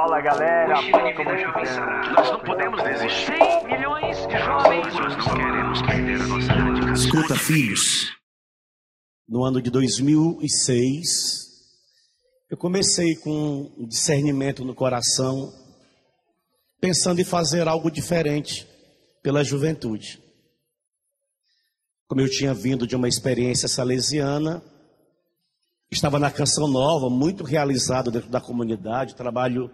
Fala galera, Nós não podemos desistir. 100 milhões de jovens. Nós não queremos perder a nossa radicação. Escuta, filhos. No ano de 2006, eu comecei com um discernimento no coração, pensando em fazer algo diferente pela juventude. Como eu tinha vindo de uma experiência salesiana, estava na Canção Nova, muito realizado dentro da comunidade, trabalho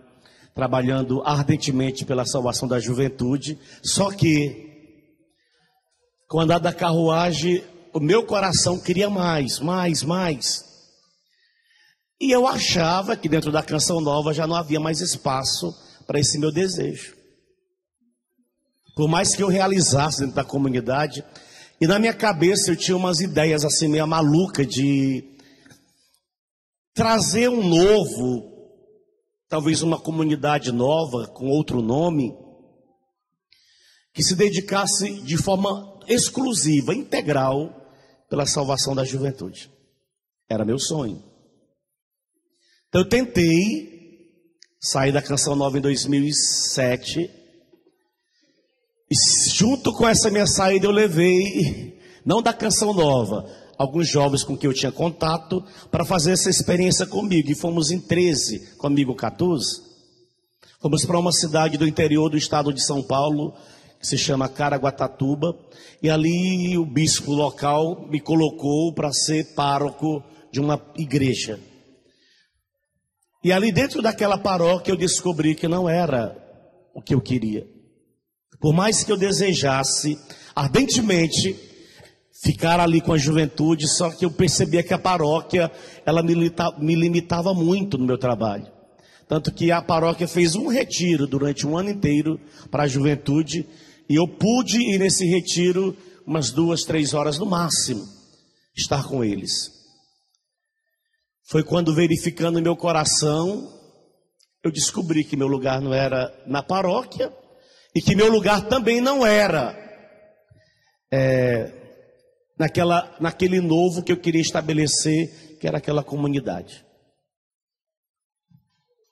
trabalhando ardentemente pela salvação da juventude. Só que, com o andar da carruagem, o meu coração queria mais, mais, mais. E eu achava que dentro da Canção Nova já não havia mais espaço para esse meu desejo. Por mais que eu realizasse dentro da comunidade, e na minha cabeça eu tinha umas ideias assim meio maluca de trazer um novo, talvez uma comunidade nova com outro nome, que se dedicasse de forma exclusiva, integral, pela salvação da juventude. Era meu sonho. Então eu tentei sair da Canção Nova em 2007. E junto com essa minha saída eu levei, não da Canção Nova, alguns jovens com quem eu tinha contato para fazer essa experiência comigo. E fomos em 13, comigo 14. Fomos para uma cidade do interior do estado de São Paulo, que se chama Caraguatatuba, e ali o bispo local me colocou para ser pároco de uma igreja. E ali dentro daquela paróquia eu descobri que não era o que eu queria. Por mais que eu desejasse ardentemente ficar ali com a juventude, só que eu percebia que a paróquia ela me, me limitava muito no meu trabalho. Tanto que a paróquia fez um retiro durante um ano inteiro para a juventude, e eu pude ir nesse retiro umas duas, três horas no máximo, estar com eles. Foi quando, verificando meu coração, eu descobri que meu lugar não era na paróquia e que meu lugar também não era é, naquela, naquele novo que eu queria estabelecer, que era aquela comunidade.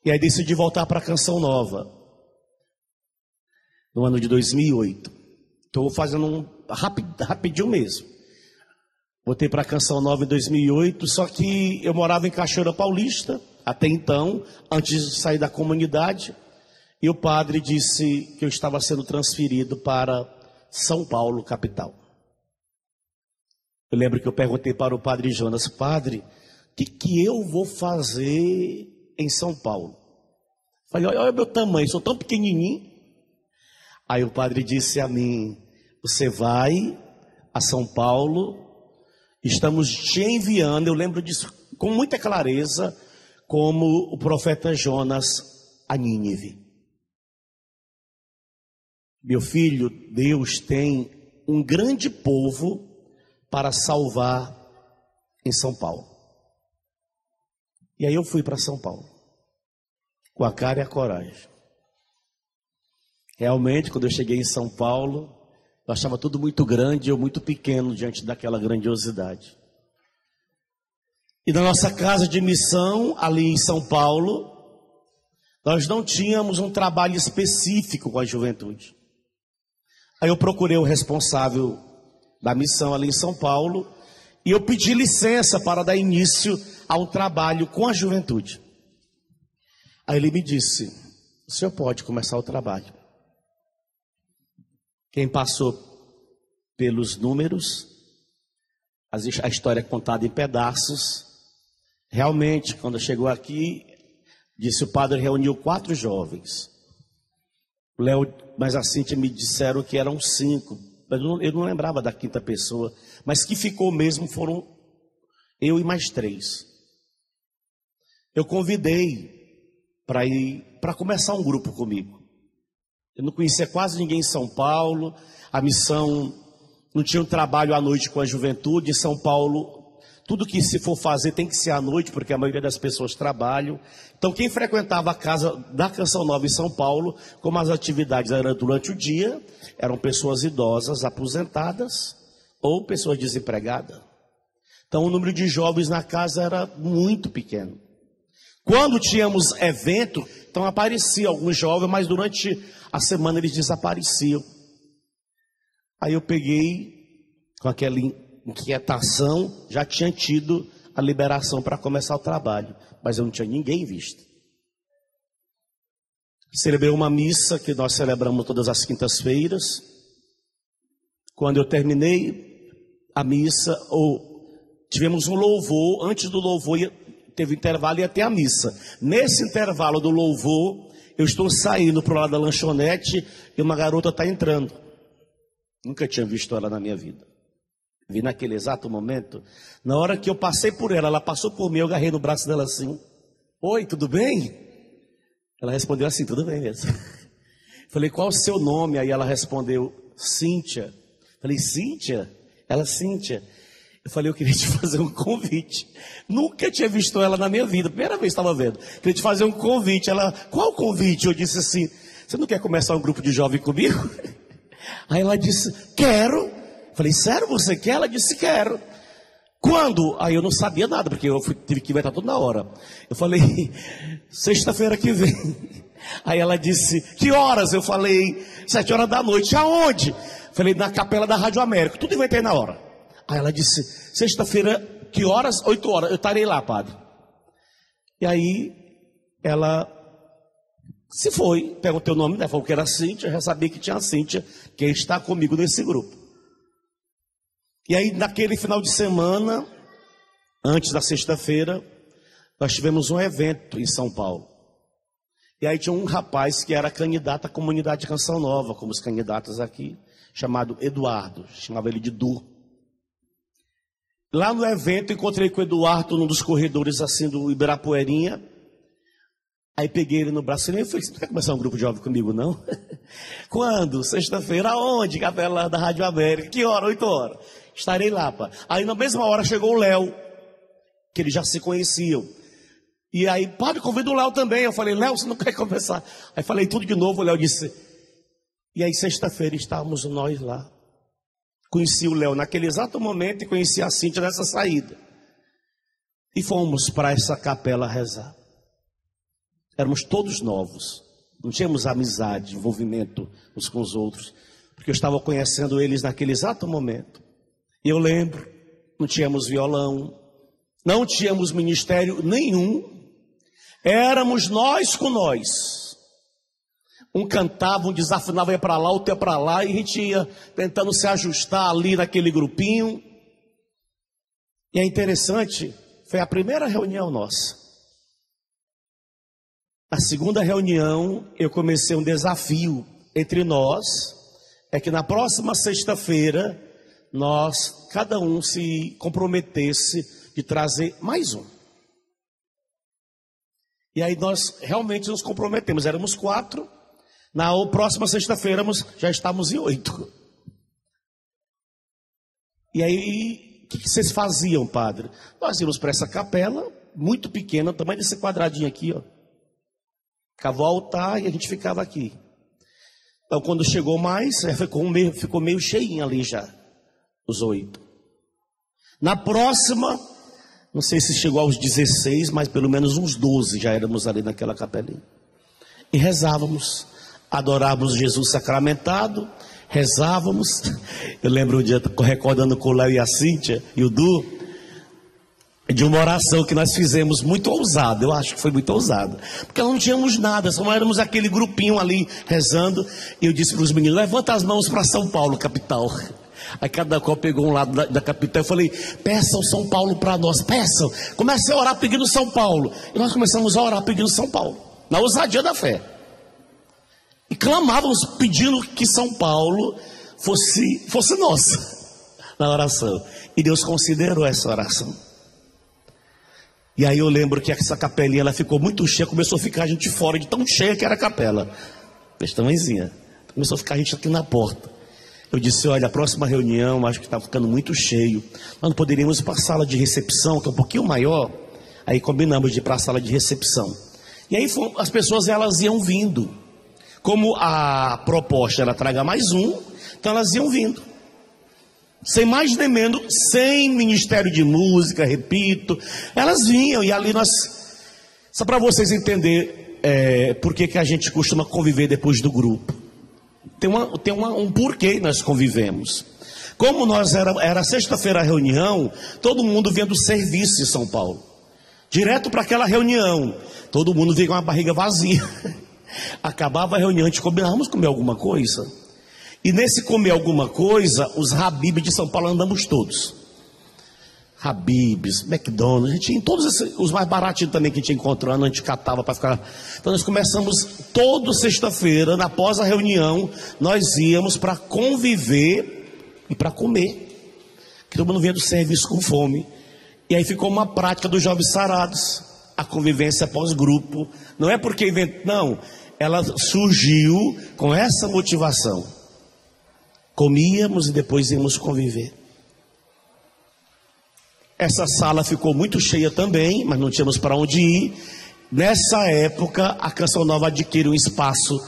E aí decidi voltar para a Canção Nova, no ano de 2008. Estou fazendo um rapid, rapidinho mesmo. Voltei para a Canção Nova em 2008, só que eu morava em Cachoeira Paulista, até então, antes de sair da comunidade, e o padre disse que eu estava sendo transferido para São Paulo, capital. Eu lembro que eu perguntei para o padre Jonas, padre, o que, que eu vou fazer em São Paulo? Falei, olha, olha meu tamanho, sou tão pequenininho. Aí o padre disse a mim, você vai a São Paulo, estamos te enviando, eu lembro disso com muita clareza, como o profeta Jonas a Nínive. Meu filho, Deus tem um grande povo para salvar em São Paulo. E aí eu fui para São Paulo, com a cara e a coragem. Realmente, quando eu cheguei em São Paulo, eu achava tudo muito grande eu muito pequeno diante daquela grandiosidade. E na nossa casa de missão, ali em São Paulo, nós não tínhamos um trabalho específico com a juventude. Aí eu procurei o responsável da missão ali em São Paulo, e eu pedi licença para dar início a um trabalho com a juventude. Aí ele me disse: o senhor pode começar o trabalho. Quem passou pelos números, a história é contada em pedaços. Realmente, quando chegou aqui, disse o padre reuniu quatro jovens. Léo, mas a Cíntia me disseram que eram cinco. Eu não, eu não lembrava da quinta pessoa, mas que ficou mesmo foram eu e mais três. Eu convidei para ir para começar um grupo comigo. Eu não conhecia quase ninguém em São Paulo. A missão não tinha um trabalho à noite com a juventude. Em São Paulo tudo que se for fazer tem que ser à noite, porque a maioria das pessoas trabalham. Então, quem frequentava a casa da Canção Nova em São Paulo, como as atividades eram durante o dia, eram pessoas idosas, aposentadas ou pessoas desempregadas. Então, o número de jovens na casa era muito pequeno. Quando tínhamos evento, Então aparecia alguns jovens, mas durante a semana eles desapareciam. Aí eu peguei, com aquela inquietação, já tinha tido a liberação para começar o trabalho, mas eu não tinha ninguém visto. Celebrei uma missa que nós celebramos todas as quintas-feiras. Quando eu terminei a missa, ou tivemos um louvor, antes do louvor teve intervalo e até a missa. Nesse intervalo do louvor, eu estou saindo para o lado da lanchonete e uma garota está entrando. Nunca tinha visto ela na minha vida. Vi naquele exato momento. Na hora que eu passei por ela, ela passou por mim, eu agarrei no braço dela assim. Oi, tudo bem? Ela respondeu assim, tudo bem mesmo. Falei, qual o seu nome? Aí ela respondeu, Cíntia. Falei, Cíntia? Ela, Cíntia. Eu falei, eu queria te fazer um convite. Nunca tinha visto ela na minha vida, primeira vez estava vendo. Queria te fazer um convite. Ela, qual convite? Eu disse assim, você não quer começar um grupo de jovem comigo? Aí ela disse, quero. Falei, sério, você quer? Ela disse, quero. Quando? Aí eu não sabia nada, porque eu fui, tive que inventar tudo na hora. Eu falei, sexta-feira que vem. Aí ela disse, que horas? Eu falei, sete horas da noite. Aonde? Falei, na capela da Rádio América. Tudo inventei na hora. Aí ela disse, sexta-feira, que horas? Oito horas. Eu estarei lá, padre. E aí, ela se foi, perguntei o nome dela, falou que era Cíntia, já sabia que tinha a Cíntia, que está comigo nesse grupo. E aí, naquele final de semana, antes da sexta-feira, nós tivemos um evento em São Paulo. E aí tinha um rapaz que era candidato à comunidade de Canção Nova, como os candidatos aqui, chamado Eduardo, chamava ele de Du. Lá no evento encontrei com o Eduardo num dos corredores assim do Ibirapuerinha. Aí peguei ele no braço e falei, você não quer começar um grupo de jovem comigo, não? Quando? Sexta-feira, aonde? Capela da Rádio América. Que hora? Oito horas. Estarei lá, pá. Aí na mesma hora chegou o Léo, que eles já se conheciam. E aí, padre, convida o Léo também. Eu falei, Léo, você não quer conversar? Aí falei tudo de novo, o Léo disse. E aí, sexta-feira, estávamos nós lá. Conheci o Léo naquele exato momento e conheci a Cíntia nessa saída. E fomos para essa capela rezar. Éramos todos novos. Não tínhamos amizade, envolvimento uns com os outros. Porque eu estava conhecendo eles naquele exato momento. Eu lembro, não tínhamos violão, não tínhamos ministério nenhum, éramos nós com nós. Um cantava, um desafinava, ia para lá, outro ia para lá, e a gente ia tentando se ajustar ali naquele grupinho. E é interessante, foi a primeira reunião nossa. A segunda reunião, eu comecei um desafio entre nós, é que na próxima sexta-feira, nós, cada um se comprometesse de trazer mais um. E aí nós realmente nos comprometemos, éramos quatro, na próxima sexta-feira já estávamos em oito. E aí, o que, vocês faziam, padre? Nós íamos para essa capela, muito pequena, tamanho desse quadradinho aqui, ó. Ficava o altar e a gente ficava aqui. Então, quando chegou mais, ficou meio, ficou meio cheinho ali já os oito. Na próxima, não sei se chegou aos 16, mas pelo menos uns 12 já éramos ali naquela capelinha. E rezávamos, adorávamos Jesus sacramentado, rezávamos. Eu lembro um dia, recordando com o Léo e a Cíntia e o Du, de uma oração que nós fizemos muito ousada, eu acho que foi muito ousada, porque não tínhamos nada, só éramos aquele grupinho ali rezando, e eu disse para os meninos: levanta as mãos para São Paulo, capital. Aí cada qual pegou um lado da, da capital. Eu falei: peçam São Paulo para nós, peçam. Comecei a orar pedindo São Paulo. E nós começamos a orar pedindo São Paulo, na ousadia da fé. E clamávamos pedindo que São Paulo fosse, fosse nossa na oração. E Deus considerou essa oração. E aí eu lembro que essa capelinha ela ficou muito cheia, começou a ficar a gente fora de tão cheia que era a capela. Desse tamanhozinha. Começou a ficar a gente aqui na porta. Eu disse: olha, a próxima reunião acho que está ficando muito cheio. Nós não poderíamos ir para a sala de recepção, que é um pouquinho maior. Aí combinamos de ir para a sala de recepção. E aí as pessoas elas iam vindo. Como a proposta era traga mais um, então elas iam vindo. Sem mais nem menos, sem ministério de música, repito. Elas vinham e ali nós. Só para vocês entenderem é, por que, a gente costuma conviver depois do grupo. Tem, uma, tem uma, um porquê nós convivemos. Como nós era, era sexta-feira a reunião, todo mundo vinha do serviço em São Paulo. Direto para aquela reunião. Todo mundo vinha com a barriga vazia. Acabava a reunião, a gente combinávamos comer alguma coisa. E nesse comer alguma coisa, os Habib de São Paulo andamos todos. Habibs, McDonald's, a gente tinha todos esses, os mais baratinhos também que a gente encontrando, a gente catava para ficar. Então nós começamos toda sexta-feira, após a reunião, nós íamos para conviver e para comer. Que todo mundo vinha do serviço com fome. E aí ficou uma prática dos jovens sarados, a convivência pós-grupo. Não é porque invent... não, ela surgiu com essa motivação. Comíamos e depois íamos conviver. Essa sala ficou muito cheia também, mas não tínhamos para onde ir. Nessa época, a Canção Nova adquire um espaço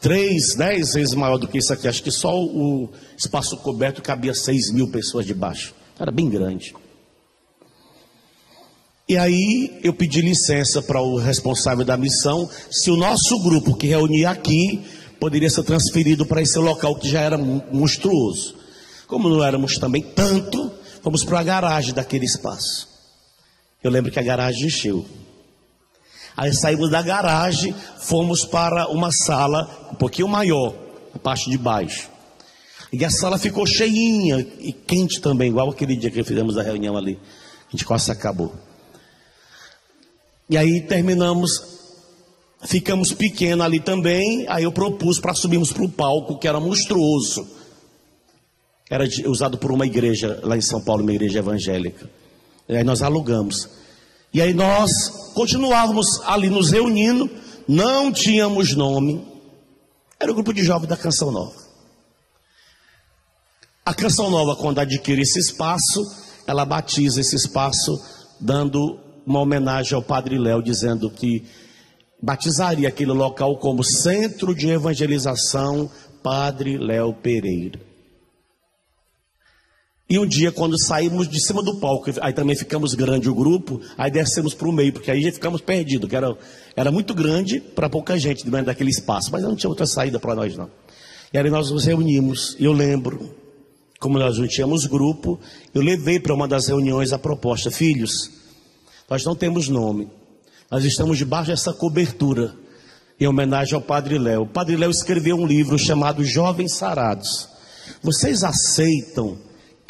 três, dez vezes maior do que isso aqui. Acho que só o espaço coberto cabia seis mil pessoas debaixo. Era bem grande. E aí eu pedi licença para o responsável da missão, se o nosso grupo que reunia aqui poderia ser transferido para esse local que já era monstruoso. Como não éramos também tanto, fomos para a garagem daquele espaço. Eu lembro que a garagem encheu. Aí saímos da garagem, fomos para uma sala um pouquinho maior, a parte de baixo. E a sala ficou cheinha e quente também, igual aquele dia que fizemos a reunião ali. A gente quase acabou. E aí terminamos Ficamos pequenos ali também. Aí eu propus para subirmos para o palco, que era monstruoso. Era usado por uma igreja lá em São Paulo, uma igreja evangélica. E aí nós alugamos. E aí nós continuávamos ali nos reunindo, não tínhamos nome. Era o grupo de jovens da Canção Nova. A Canção Nova, quando adquire esse espaço, ela batiza esse espaço, dando uma homenagem ao Padre Léo, dizendo que batizaria aquele local como Centro de Evangelização Padre Léo Pereira. E um dia, quando saímos de cima do palco, aí também ficamos grande o grupo, aí descemos para o meio, porque aí já ficamos perdidos, que era, era muito grande para pouca gente dentro daquele espaço, mas não tinha outra saída para nós não. E aí nós nos reunimos, eu lembro, como nós não tínhamos grupo, eu levei para uma das reuniões a proposta, filhos, nós não temos nome, nós estamos debaixo dessa cobertura, em homenagem ao Padre Léo. O Padre Léo escreveu um livro chamado Jovens Sarados. Vocês aceitam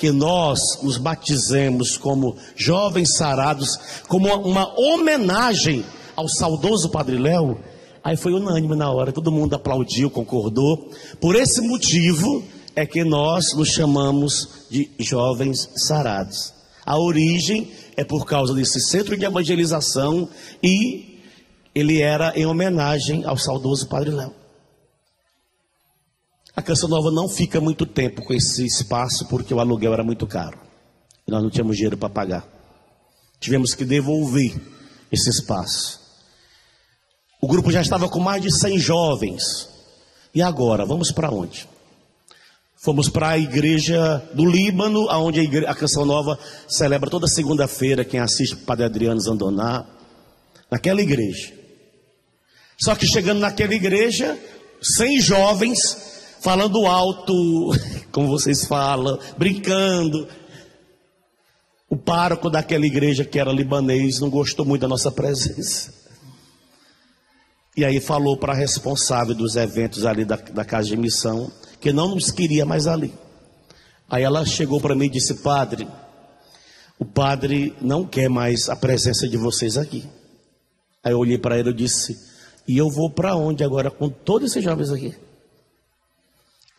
que nós nos batizemos como jovens sarados, como uma homenagem ao saudoso Padre Léo? Aí foi unânime na hora, todo mundo aplaudiu, concordou. Por esse motivo é que nós nos chamamos de jovens sarados. A origem é por causa desse centro de evangelização e ele era em homenagem ao saudoso Padre Léo. A Canção Nova não fica muito tempo com esse espaço porque o aluguel era muito caro. E nós não tínhamos dinheiro para pagar. Tivemos que devolver esse espaço. O grupo já estava com mais de 100 jovens. E agora, vamos para onde? Fomos para a igreja do Líbano, onde a, igreja, a Canção Nova celebra toda segunda-feira. Quem assiste Padre Adriano Zandoná, naquela igreja. Só que chegando naquela igreja, sem jovens, falando alto, como vocês falam, brincando. O pároco daquela igreja, que era libanês, não gostou muito da nossa presença. E aí falou para a responsável dos eventos ali da, da casa de missão que não nos queria mais ali. Aí ela chegou para mim e disse: Padre, o padre não quer mais a presença de vocês aqui. Aí eu olhei para ele e disse: E eu vou para onde agora com todos esses jovens aqui?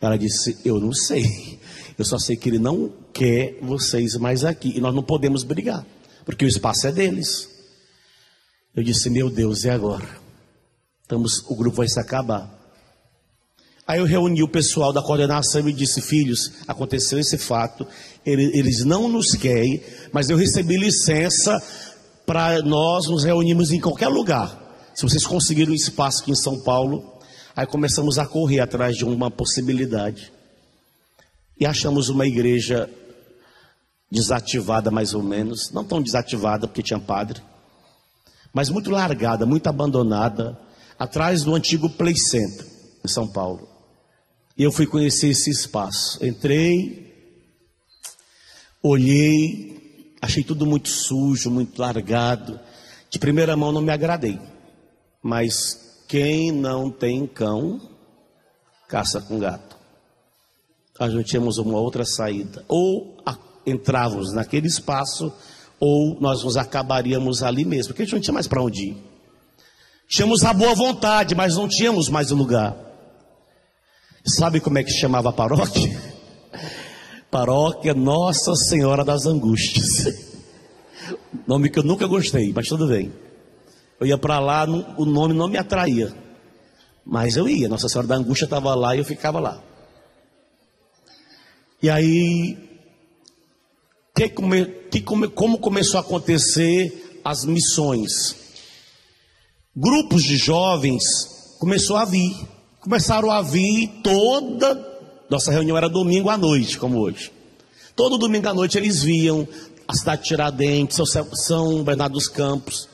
Ela disse: Eu não sei. Eu só sei que ele não quer vocês mais aqui. E nós não podemos brigar, porque o espaço é deles. Eu disse: Meu Deus, e agora? Estamos, o grupo vai se acabar. Aí eu reuni o pessoal da coordenação e disse: Filhos, aconteceu esse fato, eles não nos querem, mas eu recebi licença para nós nos reunirmos em qualquer lugar. Se vocês conseguirem um espaço aqui em São Paulo, aí começamos a correr atrás de uma possibilidade. E achamos uma igreja desativada, mais ou menos, não tão desativada porque tinha padre, mas muito largada, muito abandonada atrás do antigo Play Center, em São Paulo. E eu fui conhecer esse espaço. Entrei, olhei, achei tudo muito sujo, muito largado. De primeira mão não me agradei. Mas quem não tem cão, caça com gato. Nós não tínhamos uma outra saída. Ou entrávamos naquele espaço, ou nós nos acabaríamos ali mesmo, porque a gente não tinha mais para onde ir. Tínhamos a boa vontade, mas não tínhamos mais lugar. Sabe como é que chamava a paróquia? Paróquia Nossa Senhora das Angústias. Nome que eu nunca gostei, mas tudo bem. Eu ia para lá, o nome não me atraía. Mas eu ia, Nossa Senhora da Angústia estava lá e eu ficava lá. E aí, que come, que come, como começou a acontecer as missões? Grupos de jovens começou a vir, começaram a vir toda. Nossa reunião era domingo à noite, como hoje. Todo domingo à noite eles viam a cidade de Tiradentes, São Bernardo dos Campos.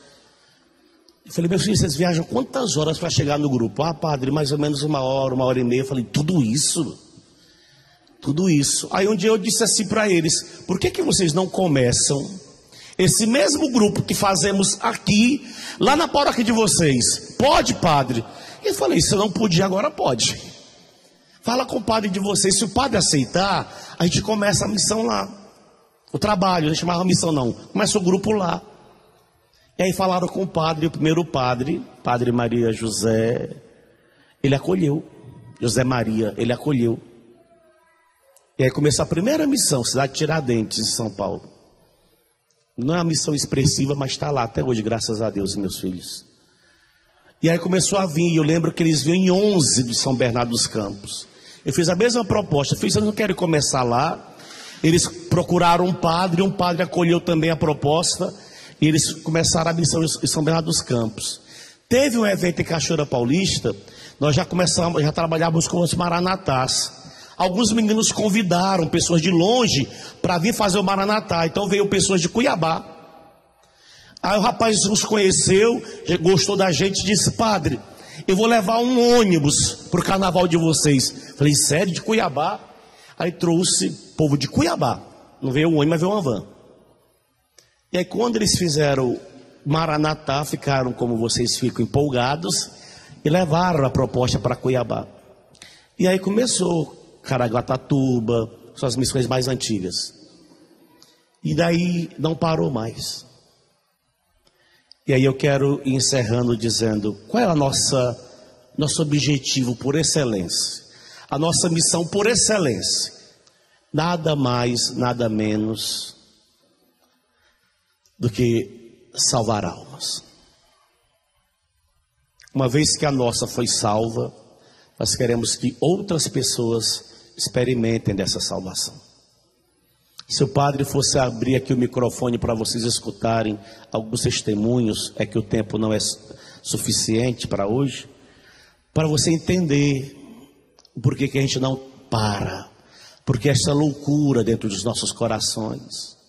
Eu falei, meus filhos, vocês viajam quantas horas para chegar no grupo? Ah, padre, mais ou menos uma hora, uma hora e meia. Eu falei, tudo isso? Tudo isso. Aí um dia eu disse assim para eles: por que, que vocês não começam esse mesmo grupo que fazemos aqui, lá na paróquia de vocês? Pode, padre? E eu falei: se eu não podia, agora pode. Fala com o padre de vocês. Se o padre aceitar, a gente começa a missão lá. O trabalho, não chamava missão não. Começa o grupo lá. E aí falaram com o padre, o primeiro padre, Padre Maria José, ele acolheu. José Maria, ele acolheu. E aí começou a primeira missão, cidade de Tiradentes, em São Paulo. Não é uma missão expressiva, mas está lá até hoje, graças a Deus, meus filhos. E aí começou a vir, eu lembro que eles vinham em 11 de São Bernardo dos Campos. Eu fiz a mesma proposta, fiz, eu não quero começar lá. Eles procuraram um padre, um padre acolheu também a proposta. E eles começaram a missão em São Bernardo dos Campos. Teve um evento em Cachoeira Paulista, nós já começamos, já trabalhávamos com os Maranatás. Alguns meninos convidaram pessoas de longe para vir fazer o Maranatá. Então veio pessoas de Cuiabá. Aí o rapaz nos conheceu, gostou da gente, disse: Padre, eu vou levar um ônibus para o carnaval de vocês. Falei: Sério, de Cuiabá? Aí trouxe povo de Cuiabá. Não veio um ônibus, mas veio uma van. E aí, quando eles fizeram Maranatá, ficaram como vocês ficam empolgados e levaram a proposta para Cuiabá. E aí começou Caraguatatuba, suas missões mais antigas. E daí não parou mais. E aí eu quero ir encerrando dizendo qual é a nossa nosso objetivo por excelência, a nossa missão por excelência. Nada mais, nada menos do que salvar almas. Uma vez que a nossa foi salva, nós queremos que outras pessoas experimentem dessa salvação. Se o padre fosse abrir aqui o microfone para vocês escutarem alguns testemunhos, é que o tempo não é suficiente para hoje, para você entender o porquê que a gente não para, porque essa loucura dentro dos nossos corações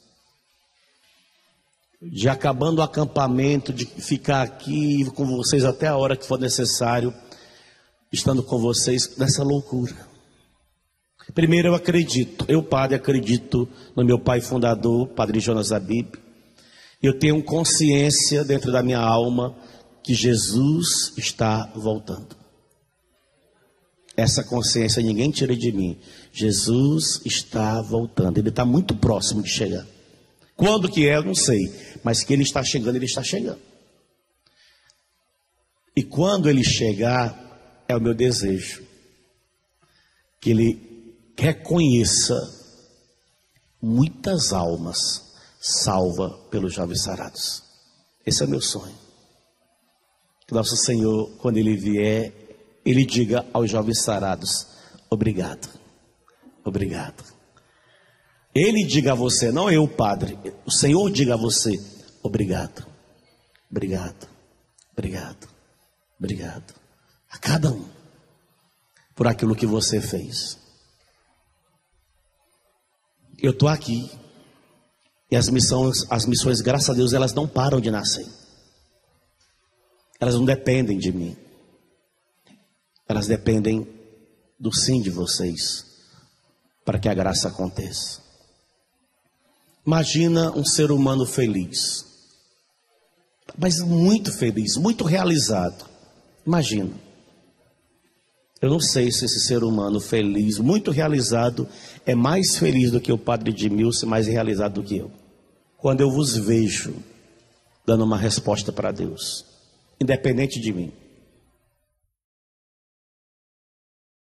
de acabando o acampamento, de ficar aqui com vocês até a hora que for necessário, estando com vocês nessa loucura. Primeiro eu acredito, eu padre acredito no meu pai fundador, Padre Jonas Abib. Eu tenho consciência dentro da minha alma que Jesus está voltando. Essa consciência ninguém tira de mim. Jesus está voltando. Ele está muito próximo de chegar. Quando que é, não sei. Mas que ele está chegando, ele está chegando. E quando ele chegar, é o meu desejo que ele reconheça muitas almas salva pelos jovens sarados. Esse é o meu sonho. Que nosso Senhor, quando ele vier, ele diga aos jovens sarados: obrigado, obrigado. Ele diga a você, não eu, Padre. O Senhor diga a você: obrigado, obrigado, obrigado, obrigado. A cada um por aquilo que você fez. Eu estou aqui. E as missões, as missões, graças a Deus, elas não param de nascer. Elas não dependem de mim. elas dependem do sim de vocês para que a graça aconteça. Imagina um ser humano feliz, mas muito feliz, muito realizado. Imagina. Eu não sei se esse ser humano feliz, muito realizado, é mais feliz do que o padre Edmilson, mais realizado do que eu. Quando eu vos vejo dando uma resposta para Deus, independente de mim.